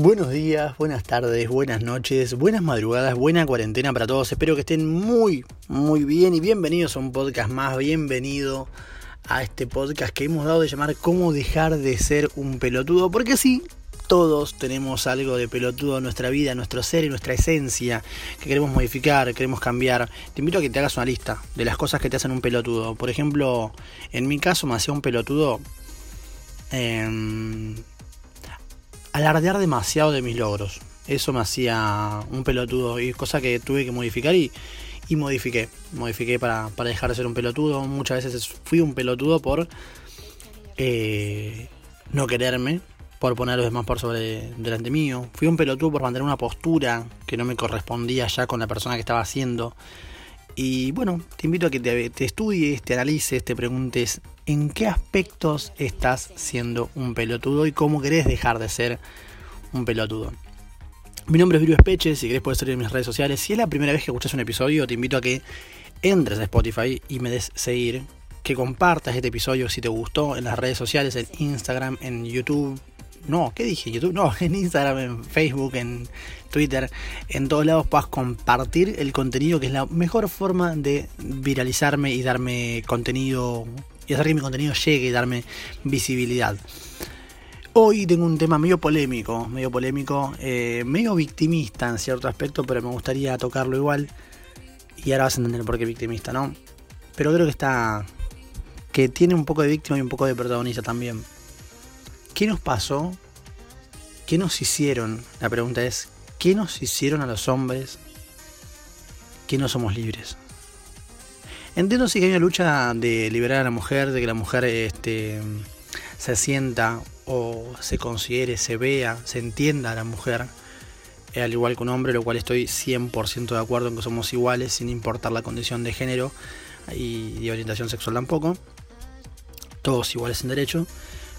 Buenos días, buenas tardes, buenas noches, buenas madrugadas, buena cuarentena para todos. Espero que estén muy, muy bien y bienvenidos a un podcast más. Bienvenido a este podcast que hemos dado de llamar Cómo dejar de ser un pelotudo. Porque sí, todos tenemos algo de pelotudo en nuestra vida, en nuestro ser y nuestra esencia que queremos modificar, queremos cambiar. Te invito a que te hagas una lista de las cosas que te hacen un pelotudo. Por ejemplo, en mi caso me hacía un pelotudo. Eh, alardear demasiado de mis logros. Eso me hacía un pelotudo y cosa que tuve que modificar y, y modifiqué. Modifiqué para, para, dejar de ser un pelotudo. Muchas veces fui un pelotudo por eh, no quererme, por poner a los demás por sobre delante mío. Fui un pelotudo por mantener una postura que no me correspondía ya con la persona que estaba haciendo. Y bueno, te invito a que te, estudies, te analices, te preguntes en qué aspectos estás siendo un pelotudo y cómo querés dejar de ser un pelotudo. Mi nombre es Viru Espeche, si querés puedes seguir en mis redes sociales. Si es la primera vez que escuchas un episodio, te invito a que entres a Spotify y me des seguir, que compartas este episodio si te gustó en las redes sociales, en Instagram, en YouTube, no, ¿qué dije? YouTube, no, en Instagram, en Facebook, en Twitter, en todos lados puedas compartir el contenido, que es la mejor forma de viralizarme y darme contenido, y hacer que mi contenido llegue y darme visibilidad. Hoy tengo un tema medio polémico, medio polémico, eh, medio victimista en cierto aspecto, pero me gustaría tocarlo igual. Y ahora vas a entender por qué victimista, ¿no? Pero creo que está. que tiene un poco de víctima y un poco de protagonista también. ¿Qué nos pasó? ¿Qué nos hicieron? La pregunta es, ¿qué nos hicieron a los hombres que no somos libres? Entiendo sí que hay una lucha de liberar a la mujer, de que la mujer este, se sienta o se considere, se vea, se entienda a la mujer, eh, al igual que un hombre, lo cual estoy 100% de acuerdo en que somos iguales, sin importar la condición de género y de orientación sexual tampoco. Todos iguales en derecho.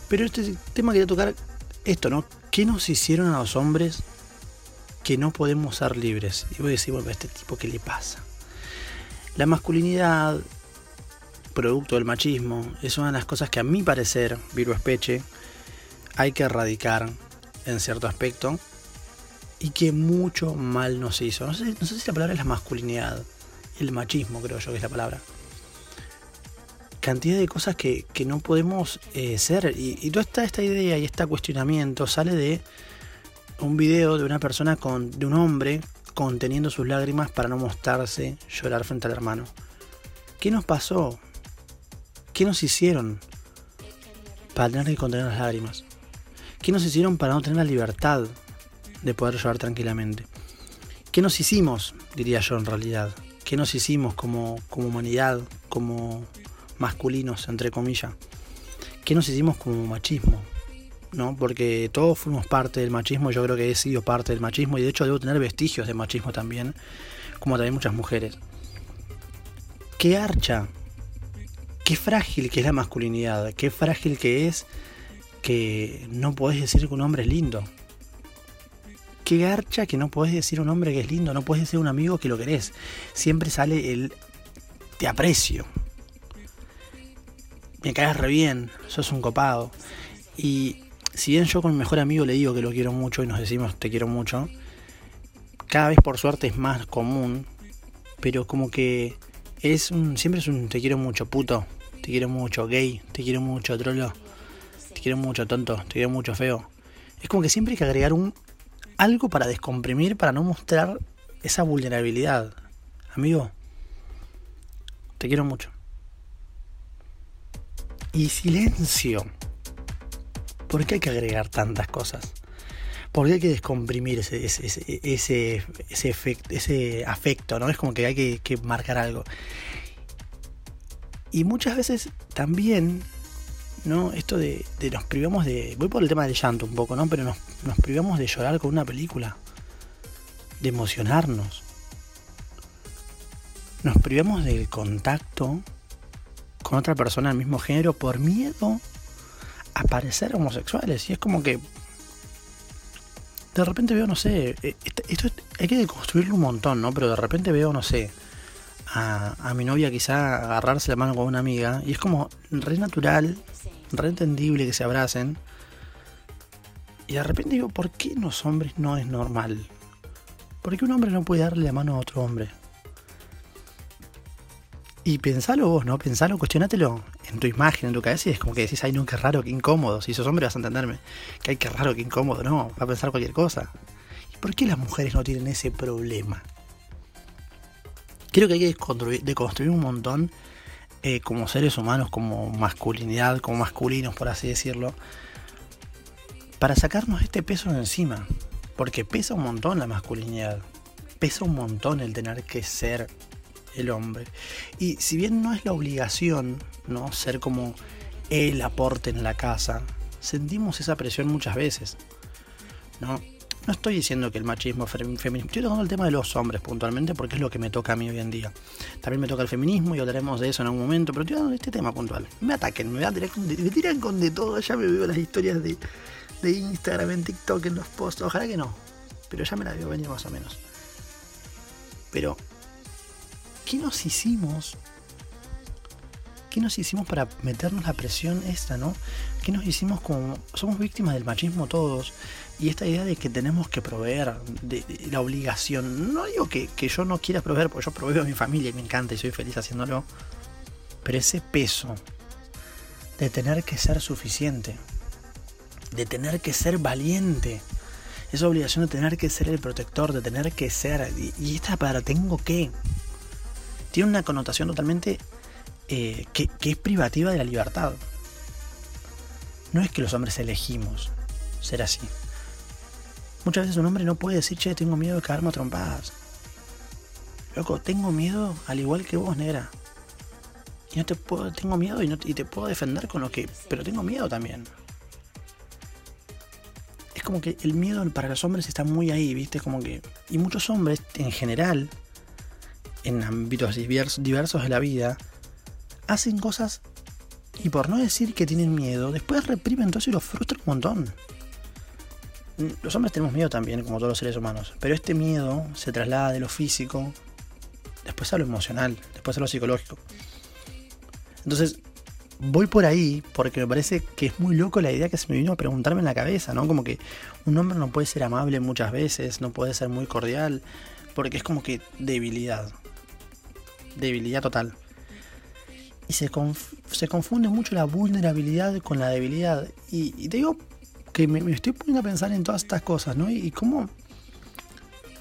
Pero este tema quería tocar esto, ¿no? ¿Qué nos hicieron a los hombres que no podemos ser libres? Y voy a decir, bueno, a este tipo, ¿qué le pasa? La masculinidad, producto del machismo, es una de las cosas que a mi parecer, Viru Espeche, hay que erradicar en cierto aspecto y que mucho mal nos hizo. No sé, no sé si la palabra es la masculinidad, el machismo creo yo que es la palabra cantidad de cosas que, que no podemos eh, ser. Y, toda esta, esta idea y este cuestionamiento sale de un video de una persona, con, de un hombre, conteniendo sus lágrimas para no mostrarse llorar frente al hermano. ¿Qué nos pasó? ¿Qué nos hicieron para tener que contener las lágrimas? ¿Qué nos hicieron para no tener la libertad de poder llorar tranquilamente? ¿Qué nos hicimos, diría yo en realidad? ¿Qué nos hicimos como, como humanidad, como masculinos, entre comillas. ¿Qué nos hicimos como machismo? ¿No? Porque todos fuimos parte del machismo, yo creo que he sido parte del machismo y de hecho debo tener vestigios de machismo también, como también muchas mujeres. Qué archa, qué frágil que es la masculinidad, qué frágil que es que no podés decir que un hombre es lindo. Qué archa que no podés decir un hombre que es lindo, no podés decir un amigo que lo querés. Siempre sale el te aprecio, me caes re bien, sos un copado. Y si bien yo con mi mejor amigo le digo que lo quiero mucho y nos decimos te quiero mucho, cada vez por suerte es más común, pero como que es un, siempre es un te quiero mucho, puto, te quiero mucho, gay, te quiero mucho, trolo, te quiero mucho, tonto, te quiero mucho, feo. Es como que siempre hay que agregar un algo para descomprimir, para no mostrar esa vulnerabilidad. Amigo, te quiero mucho. Y silencio. ¿Por qué hay que agregar tantas cosas? ¿Por qué hay que descomprimir ese, ese, ese, ese, afecto? ¿no? Es como que hay que, marcar algo. Y muchas veces también ¿no? Esto de, nos privamos de. Voy por el tema del llanto un poco, ¿no? Pero nos privamos de llorar con una película. De emocionarnos. Nos privamos del contacto con otra persona del mismo género por miedo a parecer homosexuales. Y es como que. De repente veo, no sé. Eh, esto hay que construirlo un montón, ¿no? Pero de repente veo, no sé. A, mi novia quizá agarrarse la mano con una amiga. Y es como re natural, re entendible que se abracen. Y de repente digo, ¿por qué los hombres no es normal? ¿Por qué un hombre no puede darle la mano a otro hombre? Y pensalo vos, ¿no? Pensalo, cuestionátelo en tu imagen, en tu cabeza, y es como que decís, ay, no, qué raro, qué incómodo. Si sos hombre vas a entenderme. Que ay, qué raro, qué incómodo. No, va a pensar cualquier cosa. ¿Y por qué las mujeres no tienen ese problema? Creo que hay que deconstruir, un montón eh, como seres humanos, como masculinidad, como masculinos, por así decirlo, para sacarnos este peso de encima. Porque pesa un montón la masculinidad. Pesa un montón el tener que ser el hombre. Y si bien no es la obligación, ¿no? Ser como el aporte en la casa, sentimos esa presión muchas veces. ¿No? No estoy diciendo que el machismo feminismo, estoy tocando el tema de los hombres puntualmente porque es lo que me toca a mí hoy en día. También me toca el feminismo y hablaremos de eso en algún momento, pero estoy hablando de este tema puntual. Me ataquen, me, me tiran con de todo, ya me veo las historias de, de Instagram, en TikTok, en los posts, ojalá que no, pero ya me la veo venir más o menos. Pero ¿qué nos hicimos? ¿Qué nos hicimos para meternos la presión esta, no? ¿Qué nos hicimos como... Somos víctimas del machismo todos. Y esta idea de que tenemos que proveer, la obligación. No digo que, yo no quiera proveer, porque yo proveo a mi familia y me encanta y soy feliz haciéndolo. Pero ese peso de tener que ser suficiente, de tener que ser valiente, esa obligación de tener que ser el protector, de tener que ser, y, y esta para tengo que, tiene una connotación totalmente eh, que, es privativa de la libertad. No es que los hombres elegimos ser así. Muchas veces un hombre no puede decir, che, tengo miedo de caerme a trompadas. Loco, tengo miedo al igual que vos, negra. Y no te puedo, tengo miedo y, no, y te puedo defender con lo que. Pero tengo miedo también. Es como que el miedo para los hombres está muy ahí, ¿viste? Como que. Y muchos hombres, en general, en ámbitos diversos de la vida, hacen cosas y por no decir que tienen miedo, después reprimen todo y los frustran un montón. Los hombres tenemos miedo también, como todos los seres humanos, pero este miedo se traslada de lo físico, después a lo emocional, después a lo psicológico. Entonces, voy por ahí porque me parece que es muy loco la idea que se me vino a preguntarme en la cabeza, ¿no? Como que un hombre no puede ser amable muchas veces, no puede ser muy cordial, porque es como que debilidad debilidad total. Y se, se confunde mucho la vulnerabilidad con la debilidad. Y, te digo que me, estoy poniendo a pensar en todas estas cosas, ¿no? Y, cómo,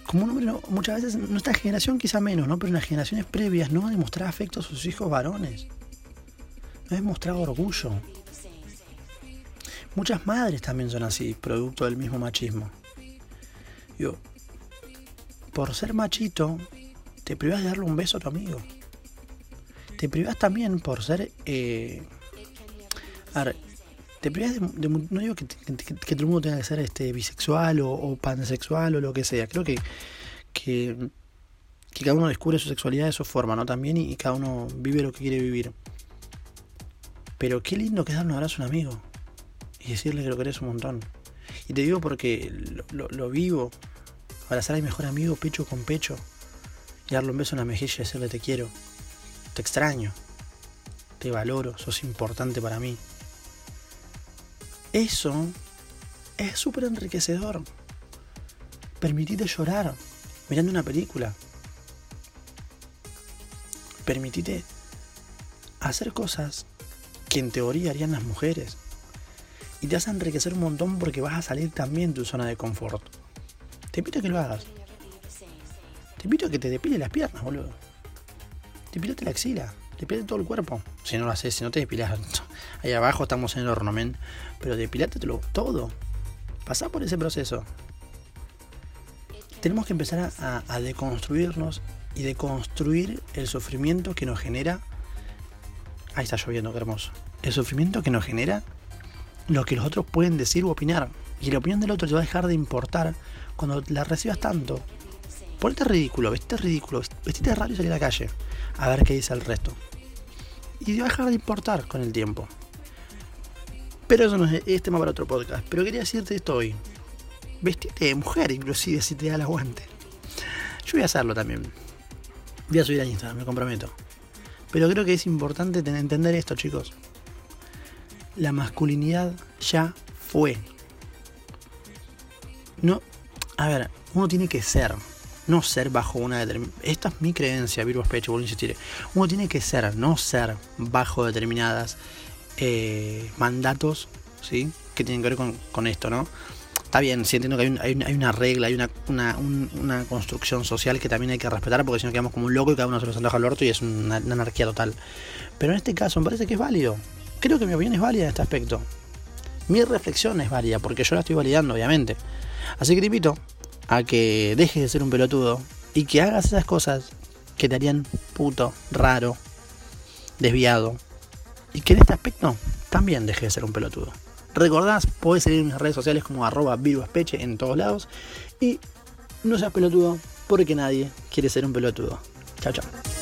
como un hombre, muchas veces, nuestra generación quizá menos, ¿no? Pero en las generaciones previas no ha demostrado afecto a sus hijos varones. No ha demostrado orgullo. Muchas madres también son así, producto del mismo machismo. Yo, por ser machito, te privas de darle un beso a tu amigo. Te privas también por ser... Eh, a ver, te privas de, no digo que, todo el mundo tenga que ser este bisexual o, pansexual o lo que sea. Creo que, que, cada uno descubre su sexualidad de su forma, ¿no? También y, cada uno vive lo que quiere vivir. Pero qué lindo que es dar un abrazo a un amigo y decirle que lo querés un montón. Y te digo porque lo, lo vivo. Abrazar a mi mejor amigo pecho con pecho y darle un beso en la mejilla y decirle te quiero, te extraño, te valoro, sos importante para mí. Eso es súper enriquecedor. Permitite llorar mirando una película. Permitite hacer cosas que en teoría harían las mujeres. Y te vas a enriquecer un montón porque vas a salir también de tu zona de confort. Te invito a que lo hagas. Te invito a que te depile las piernas, boludo. Depilate la axila, depilate todo el cuerpo. Si no lo haces, si no te depilas, ahí abajo estamos en el horno, men. Pero depilátetelo todo. Pasá por ese proceso. Tenemos que empezar a, a deconstruirnos y deconstruir el sufrimiento que nos genera. Ahí está lloviendo, qué hermoso. El sufrimiento que nos genera lo que los otros pueden decir o opinar. Y la opinión del otro te va a dejar de importar cuando la recibas tanto. Ponete ridículo, vestite ridículo, vestite raro y salí a la calle. A ver qué dice el resto. Y te dejar de importar con el tiempo. Pero eso no es, tema para otro podcast. Pero quería decirte esto hoy. Vestite de mujer, inclusive, si te da el aguante. Yo voy a hacerlo también. Voy a subir a Instagram, me comprometo. Pero creo que es importante entender esto, chicos. La masculinidad ya fue. no, a ver, uno tiene que ser, no ser bajo una determinada... Esta es mi creencia, Virgo Speech, vuelvo a insistir. Uno tiene que ser, no ser bajo determinadas eh, mandatos, ¿sí? Que tienen que ver con, con esto, ¿no? Está bien, sí entiendo que hay, hay, una regla, hay una, una, construcción social que también hay que respetar porque si no quedamos como un loco y cada uno se lo antoja al orto y es una, anarquía total. Pero en este caso me parece que es válido. Creo que mi opinión es válida en este aspecto. Mi reflexión es válida porque yo la estoy validando, obviamente. Así que te invito a que dejes de ser un pelotudo y que hagas esas cosas que te harían puto, raro, desviado. Y que en este aspecto también dejes de ser un pelotudo. Recordás, podés seguir en mis redes sociales como arroba viruspeche en todos lados. Y no seas pelotudo porque nadie quiere ser un pelotudo. Chao, chao.